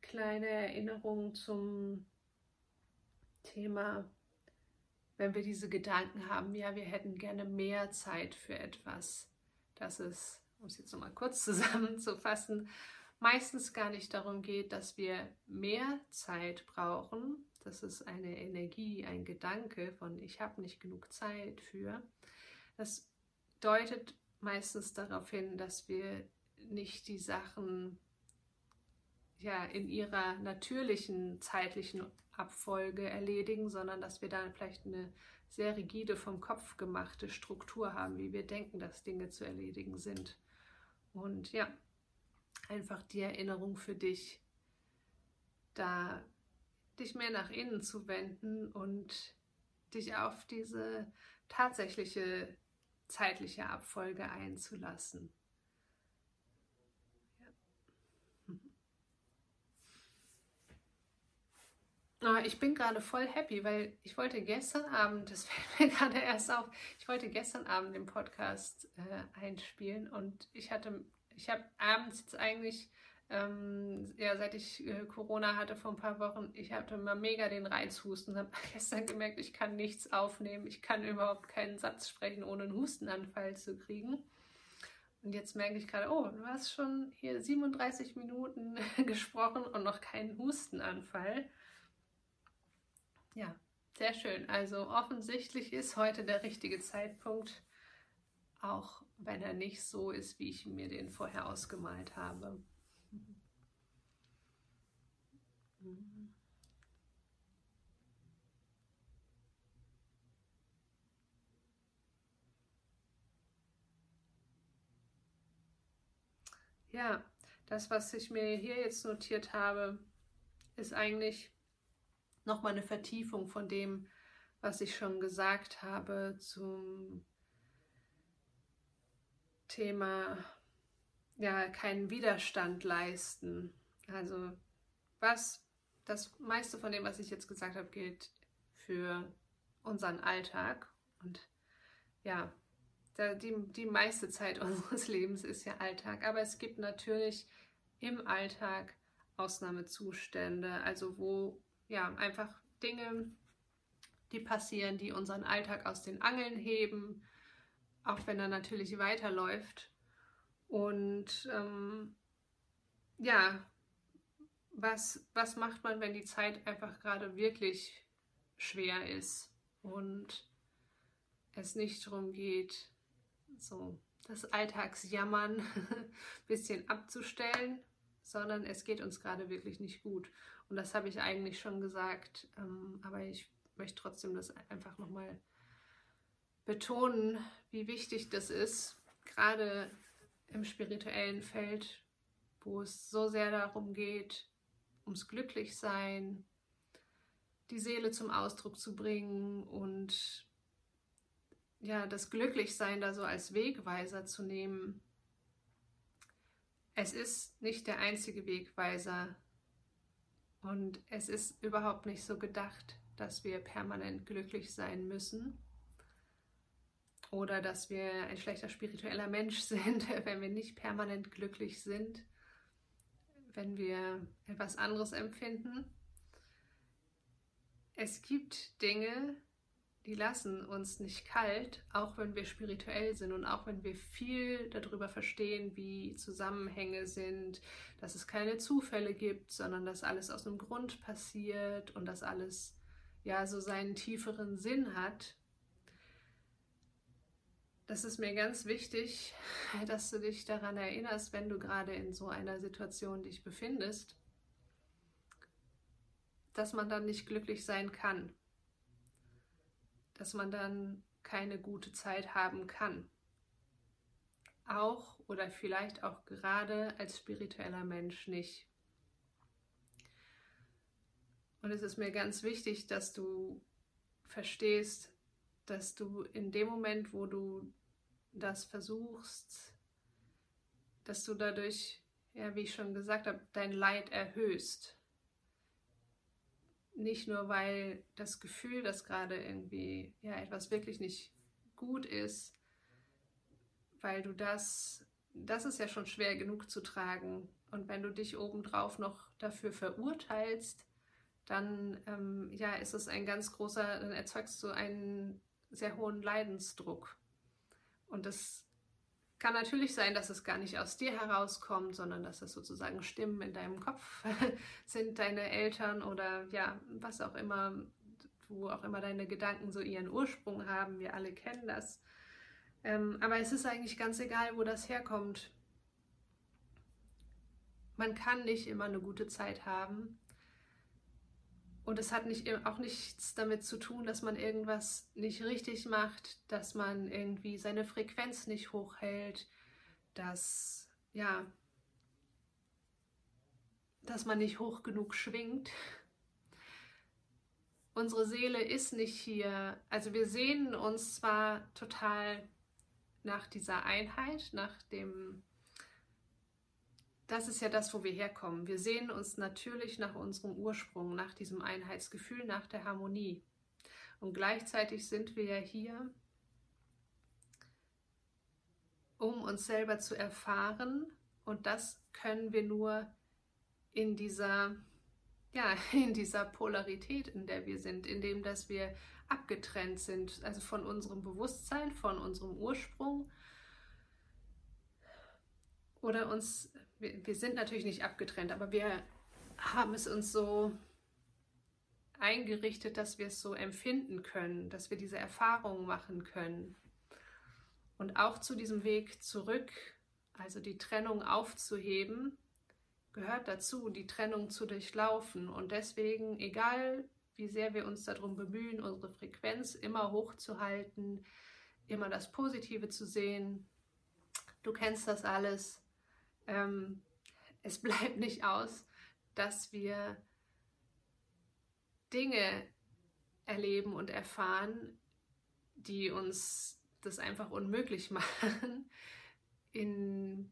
kleine Erinnerung zum Thema, wenn wir diese Gedanken haben, ja, wir hätten gerne mehr Zeit für etwas. Das ist, um es jetzt nochmal kurz zusammenzufassen, meistens gar nicht darum geht, dass wir mehr Zeit brauchen. Das ist eine Energie, ein Gedanke von ich habe nicht genug Zeit für. Das deutet meistens darauf hin, dass wir nicht die Sachen ja in ihrer natürlichen zeitlichen Abfolge erledigen, sondern dass wir da vielleicht eine sehr rigide vom Kopf gemachte Struktur haben, wie wir denken, dass Dinge zu erledigen sind. Und ja, einfach die Erinnerung für dich, da dich mehr nach innen zu wenden und dich auf diese tatsächliche zeitliche Abfolge einzulassen. Ich bin gerade voll happy, weil ich wollte gestern Abend, das fällt mir gerade erst auf, ich wollte gestern Abend den Podcast äh, einspielen und ich hatte ich habe abends jetzt eigentlich, ähm, ja, seit ich äh, Corona hatte vor ein paar Wochen, ich hatte immer mega den Reizhusten. Habe gestern gemerkt, ich kann nichts aufnehmen. Ich kann überhaupt keinen Satz sprechen, ohne einen Hustenanfall zu kriegen. Und jetzt merke ich gerade, oh, du hast schon hier 37 Minuten gesprochen und noch keinen Hustenanfall. Ja, sehr schön. Also offensichtlich ist heute der richtige Zeitpunkt, auch wenn er nicht so ist, wie ich mir den vorher ausgemalt habe. Ja, das, was ich mir hier jetzt notiert habe, ist eigentlich nochmal eine Vertiefung von dem, was ich schon gesagt habe zum Thema, ja, keinen Widerstand leisten. Also was, das meiste von dem, was ich jetzt gesagt habe, gilt für unseren Alltag. Und ja, die, die meiste Zeit unseres Lebens ist ja Alltag. Aber es gibt natürlich im Alltag Ausnahmezustände, also wo ja, einfach Dinge, die passieren, die unseren Alltag aus den Angeln heben, auch wenn er natürlich weiterläuft. Und ähm, ja, was, was macht man, wenn die Zeit einfach gerade wirklich schwer ist und es nicht darum geht, so das Alltagsjammern ein bisschen abzustellen, sondern es geht uns gerade wirklich nicht gut. Und das habe ich eigentlich schon gesagt, ähm, aber ich möchte trotzdem das einfach nochmal betonen, wie wichtig das ist, gerade im spirituellen Feld, wo es so sehr darum geht, ums Glücklichsein, die Seele zum Ausdruck zu bringen und ja, das Glücklichsein da so als Wegweiser zu nehmen. Es ist nicht der einzige Wegweiser, und es ist überhaupt nicht so gedacht, dass wir permanent glücklich sein müssen oder dass wir ein schlechter spiritueller Mensch sind, wenn wir nicht permanent glücklich sind, wenn wir etwas anderes empfinden. Es gibt Dinge, die lassen uns nicht kalt, auch wenn wir spirituell sind und auch wenn wir viel darüber verstehen, wie Zusammenhänge sind, dass es keine Zufälle gibt, sondern dass alles aus einem Grund passiert und dass alles ja so seinen tieferen Sinn hat. Das ist mir ganz wichtig, dass du dich daran erinnerst, wenn du gerade in so einer Situation dich befindest, dass man dann nicht glücklich sein kann dass man dann keine gute Zeit haben kann. Auch oder vielleicht auch gerade als spiritueller Mensch nicht. Und es ist mir ganz wichtig, dass du verstehst, dass du in dem Moment, wo du das versuchst, dass du dadurch, ja, wie ich schon gesagt habe, dein Leid erhöhst nicht nur, weil das Gefühl, dass gerade irgendwie ja etwas wirklich nicht gut ist, weil du das, das ist ja schon schwer genug zu tragen. Und wenn du dich obendrauf noch dafür verurteilst, dann ähm, ja, ist es ein ganz großer, dann erzeugst du einen sehr hohen Leidensdruck. Und das kann natürlich sein, dass es gar nicht aus dir herauskommt, sondern dass es sozusagen Stimmen in deinem Kopf sind, deine Eltern oder ja, was auch immer, wo auch immer deine Gedanken so ihren Ursprung haben. Wir alle kennen das. Ähm, aber es ist eigentlich ganz egal, wo das herkommt. Man kann nicht immer eine gute Zeit haben. Und es hat nicht, auch nichts damit zu tun, dass man irgendwas nicht richtig macht, dass man irgendwie seine Frequenz nicht hochhält, dass, ja, dass man nicht hoch genug schwingt. Unsere Seele ist nicht hier, also wir sehnen uns zwar total nach dieser Einheit, nach dem das ist ja das, wo wir herkommen. Wir sehen uns natürlich nach unserem Ursprung, nach diesem Einheitsgefühl, nach der Harmonie. Und gleichzeitig sind wir ja hier, um uns selber zu erfahren. Und das können wir nur in dieser, ja, in dieser Polarität, in der wir sind, indem dass wir abgetrennt sind, also von unserem Bewusstsein, von unserem Ursprung oder uns, wir, wir sind natürlich nicht abgetrennt, aber wir haben es uns so eingerichtet, dass wir es so empfinden können, dass wir diese Erfahrungen machen können. Und auch zu diesem Weg zurück, also die Trennung aufzuheben, gehört dazu, die Trennung zu durchlaufen. Und deswegen, egal wie sehr wir uns darum bemühen, unsere Frequenz immer hochzuhalten, immer das Positive zu sehen, du kennst das alles, ähm, es bleibt nicht aus, dass wir Dinge erleben und erfahren, die uns das einfach unmöglich machen, in,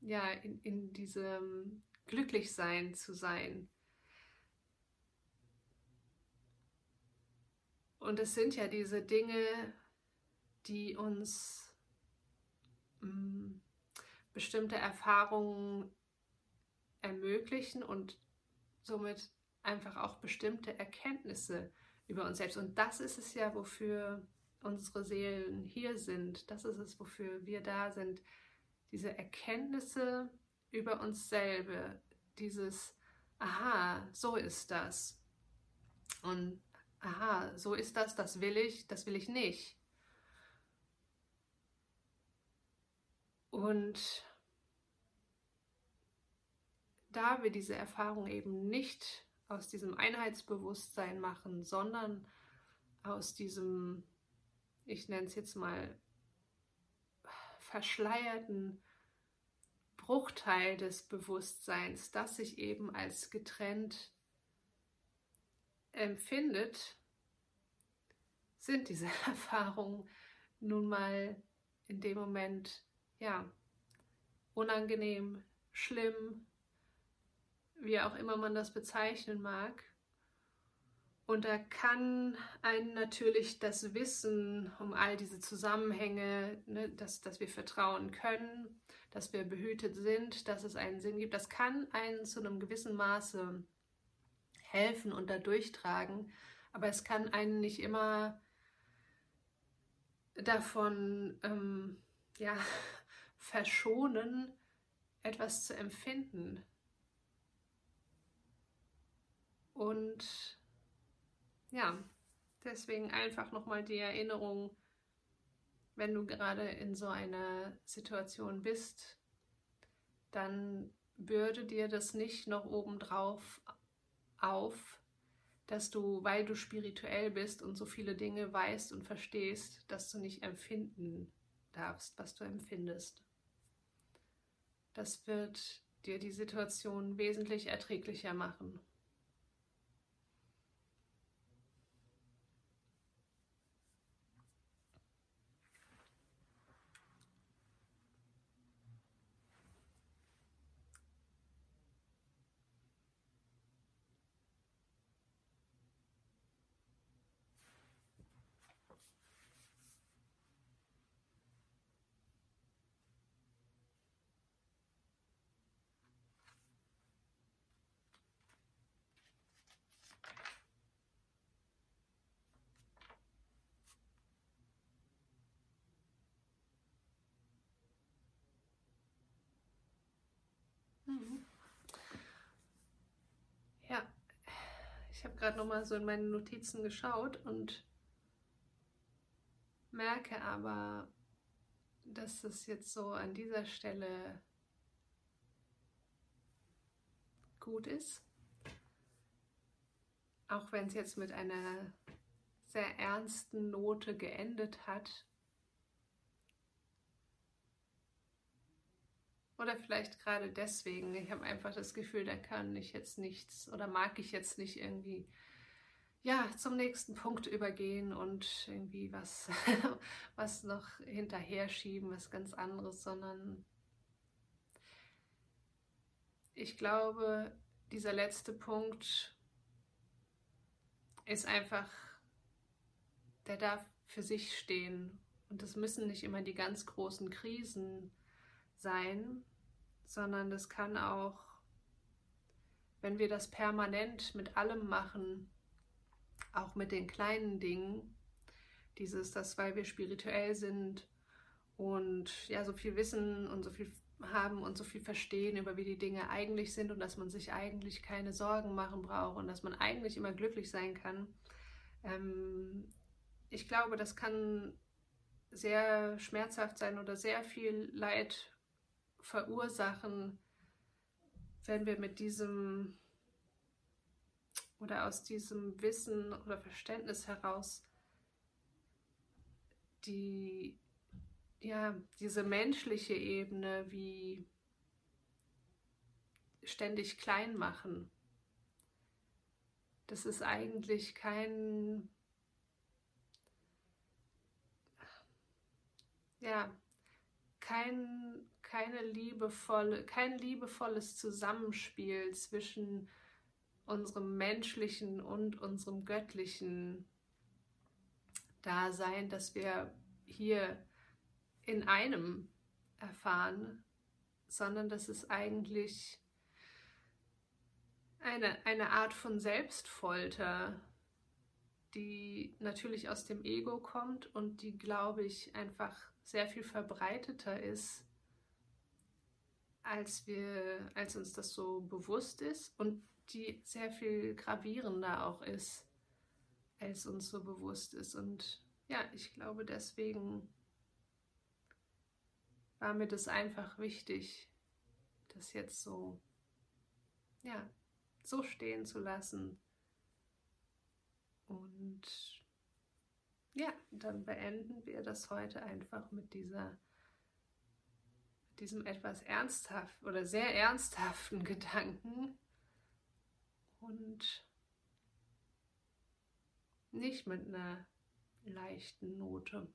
ja, in, in diesem Glücklichsein zu sein. Und es sind ja diese Dinge, die uns mh, mm, bestimmte Erfahrungen ermöglichen und somit einfach auch bestimmte Erkenntnisse über uns selbst. Und das ist es ja, wofür unsere Seelen hier sind. Das ist es, wofür wir da sind. Diese Erkenntnisse über uns selber. Dieses, aha, so ist das. Und aha, so ist das, das will ich, das will ich nicht. Und da wir diese Erfahrung eben nicht aus diesem Einheitsbewusstsein machen, sondern aus diesem, ich nenne es jetzt mal, verschleierten Bruchteil des Bewusstseins, das sich eben als getrennt empfindet, sind diese Erfahrungen nun mal in dem Moment ja unangenehm, schlimm, wie auch immer man das bezeichnen mag. Und da kann einen natürlich das Wissen um all diese Zusammenhänge, ne, dass, dass wir vertrauen können, dass wir behütet sind, dass es einen Sinn gibt, das kann einen zu einem gewissen Maße helfen und da durchtragen, aber es kann einen nicht immer davon ähm, ja, verschonen, etwas zu empfinden. Und ja, deswegen einfach nochmal die Erinnerung, wenn du gerade in so einer Situation bist, dann bürde dir das nicht noch obendrauf auf, dass du, weil du spirituell bist und so viele Dinge weißt und verstehst, dass du nicht empfinden darfst, was du empfindest. Das wird dir die Situation wesentlich erträglicher machen. Ich habe gerade noch mal so in meine Notizen geschaut und merke aber, dass das jetzt so an dieser Stelle gut ist. Auch wenn es jetzt mit einer sehr ernsten Note geendet hat, Oder vielleicht gerade deswegen. Ich habe einfach das Gefühl, da kann ich jetzt nichts oder mag ich jetzt nicht irgendwie ja, zum nächsten Punkt übergehen und irgendwie was, was noch hinterher schieben, was ganz anderes, sondern ich glaube, dieser letzte Punkt ist einfach, der darf für sich stehen. Und es müssen nicht immer die ganz großen Krisen sein, sondern das kann auch, wenn wir das permanent mit allem machen, auch mit den kleinen Dingen, dieses, das, weil wir spirituell sind und ja, so viel wissen und so viel haben und so viel verstehen über wie die Dinge eigentlich sind und dass man sich eigentlich keine Sorgen machen braucht und dass man eigentlich immer glücklich sein kann. Ähm, ich glaube, das kann sehr schmerzhaft sein oder sehr viel Leid verursachen, wenn wir mit diesem oder aus diesem Wissen oder Verständnis heraus die ja diese menschliche Ebene wie ständig klein machen. Das ist eigentlich kein ja, kein, keine liebevolle, kein liebevolles Zusammenspiel zwischen unserem menschlichen und unserem göttlichen Dasein, das wir hier in einem erfahren, sondern das ist eigentlich eine, eine Art von Selbstfolter, die natürlich aus dem Ego kommt und die, glaube ich, einfach sehr viel verbreiteter ist, als wir, als uns das so bewusst ist und die sehr viel gravierender auch ist, als uns so bewusst ist. Und ja, ich glaube, deswegen war mir das einfach wichtig, das jetzt so, ja, so stehen zu lassen. Und ja, dann beenden wir das heute einfach mit dieser diesem etwas ernsthaft oder sehr ernsthaften Gedanken und nicht mit einer leichten Note.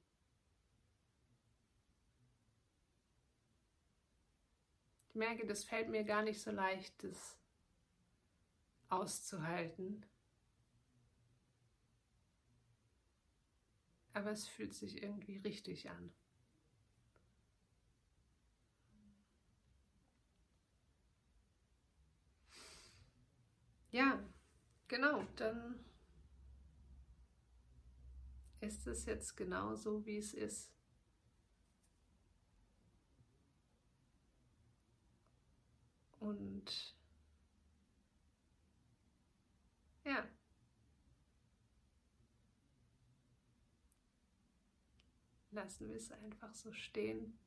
Ich merke, das fällt mir gar nicht so leicht, das auszuhalten. aber es fühlt sich irgendwie richtig an. Ja, genau, dann ist es jetzt genau so, wie es ist. Und ja. lassen wir es einfach so stehen.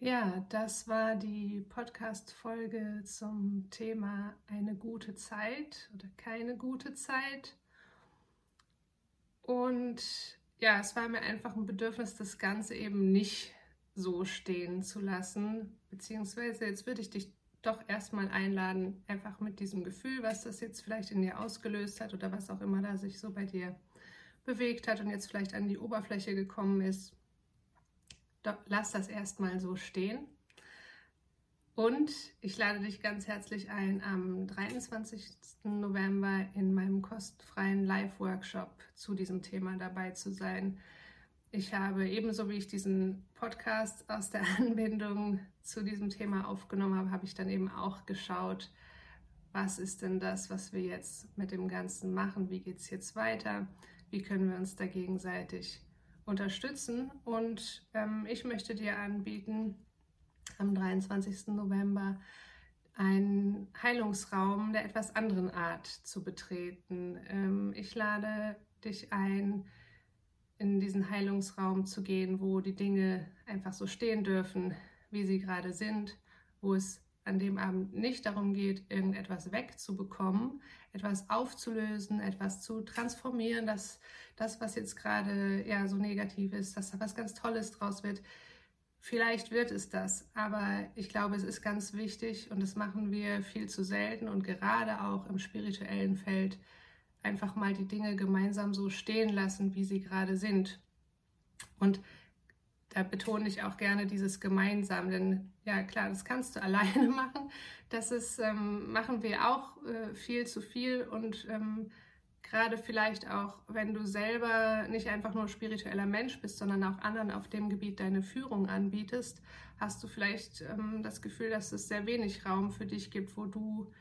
Ja, das war die Podcast-Folge zum Thema eine gute Zeit oder keine gute Zeit. Und ja, es war mir einfach ein Bedürfnis, das Ganze eben nicht so stehen zu lassen. Beziehungsweise jetzt würde ich dich doch erstmal einladen, einfach mit diesem Gefühl, was das jetzt vielleicht in dir ausgelöst hat oder was auch immer da sich so bei dir bewegt hat und jetzt vielleicht an die Oberfläche gekommen ist. Lass das erstmal so stehen. Und ich lade dich ganz herzlich ein, am 23. November in meinem kostenfreien Live-Workshop zu diesem Thema dabei zu sein. Ich habe ebenso wie ich diesen Podcast aus der Anbindung zu diesem Thema aufgenommen habe, habe ich dann eben auch geschaut, was ist denn das, was wir jetzt mit dem Ganzen machen, wie geht es jetzt weiter, wie können wir uns da gegenseitig unterstützen. Und ähm, ich möchte dir anbieten, am 23. November einen Heilungsraum der etwas anderen Art zu betreten. Ähm, ich lade dich ein, in diesen Heilungsraum zu gehen, wo die Dinge einfach so stehen dürfen, wie sie gerade sind, wo es an dem Abend nicht darum geht, irgendetwas wegzubekommen, etwas aufzulösen, etwas zu transformieren, dass das, was jetzt gerade ja so negativ ist, dass da was ganz Tolles draus wird. Vielleicht wird es das, aber ich glaube, es ist ganz wichtig und das machen wir viel zu selten und gerade auch im spirituellen Feld einfach mal die Dinge gemeinsam so stehen lassen, wie sie gerade sind. Und da betone ich auch gerne dieses gemeinsam, denn ja klar, das kannst du alleine machen. Das ist, ähm, machen wir auch äh, viel zu viel und ähm, gerade vielleicht auch, wenn du selber nicht einfach nur spiritueller Mensch bist, sondern auch anderen auf dem Gebiet deine Führung anbietest, hast du vielleicht ähm, das Gefühl, dass es sehr wenig Raum für dich gibt, wo du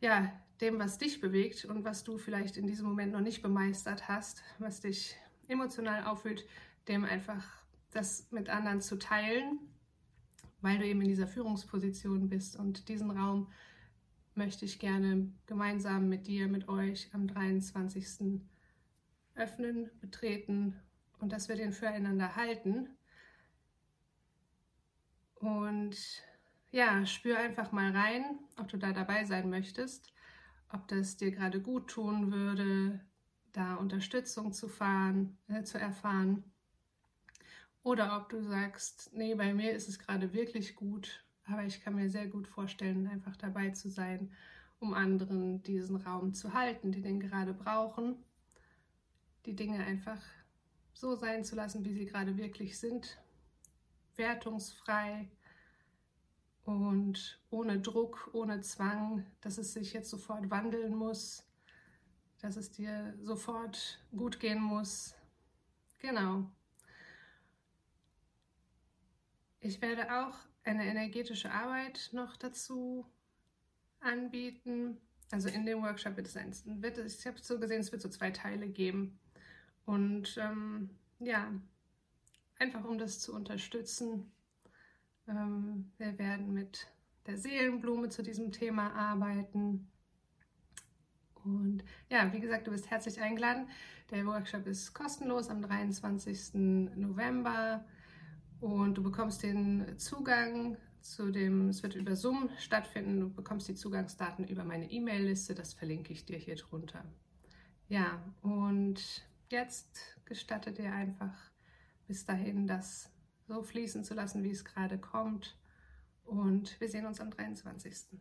ja dem, was dich bewegt und was du vielleicht in diesem Moment noch nicht bemeistert hast, was dich emotional auffühlt, dem einfach das mit anderen zu teilen, weil du eben in dieser Führungsposition bist. Und diesen Raum möchte ich gerne gemeinsam mit dir, mit euch am 23. öffnen, betreten und dass wir den füreinander halten. Und ja, spür einfach mal rein, ob du da dabei sein möchtest, ob das dir gerade gut tun würde, da Unterstützung zu, fahren, äh, zu erfahren. Oder ob du sagst, nee, bei mir ist es gerade wirklich gut, aber ich kann mir sehr gut vorstellen, einfach dabei zu sein, um anderen diesen Raum zu halten, die den gerade brauchen, die Dinge einfach so sein zu lassen, wie sie gerade wirklich sind, wertungsfrei und ohne Druck, ohne Zwang, dass es sich jetzt sofort wandeln muss, dass es dir sofort gut gehen muss. Genau. Ich werde auch eine energetische Arbeit noch dazu anbieten. Also in dem Workshop wird es eins, wird ich habe so gesehen, es wird so zwei Teile geben. Und ähm, ja, einfach um das zu unterstützen. Ähm, wir werden mit der Seelenblume zu diesem Thema arbeiten. Und ja, wie gesagt, du bist herzlich eingeladen. Der Workshop ist kostenlos am 23. November und du bekommst den Zugang zu dem, es wird über Zoom stattfinden, du bekommst die Zugangsdaten über meine E-Mail-Liste, das verlinke ich dir hier drunter. Ja, und jetzt gestatte dir einfach bis dahin das so fließen zu lassen, wie es gerade kommt. Und wir sehen uns am 23.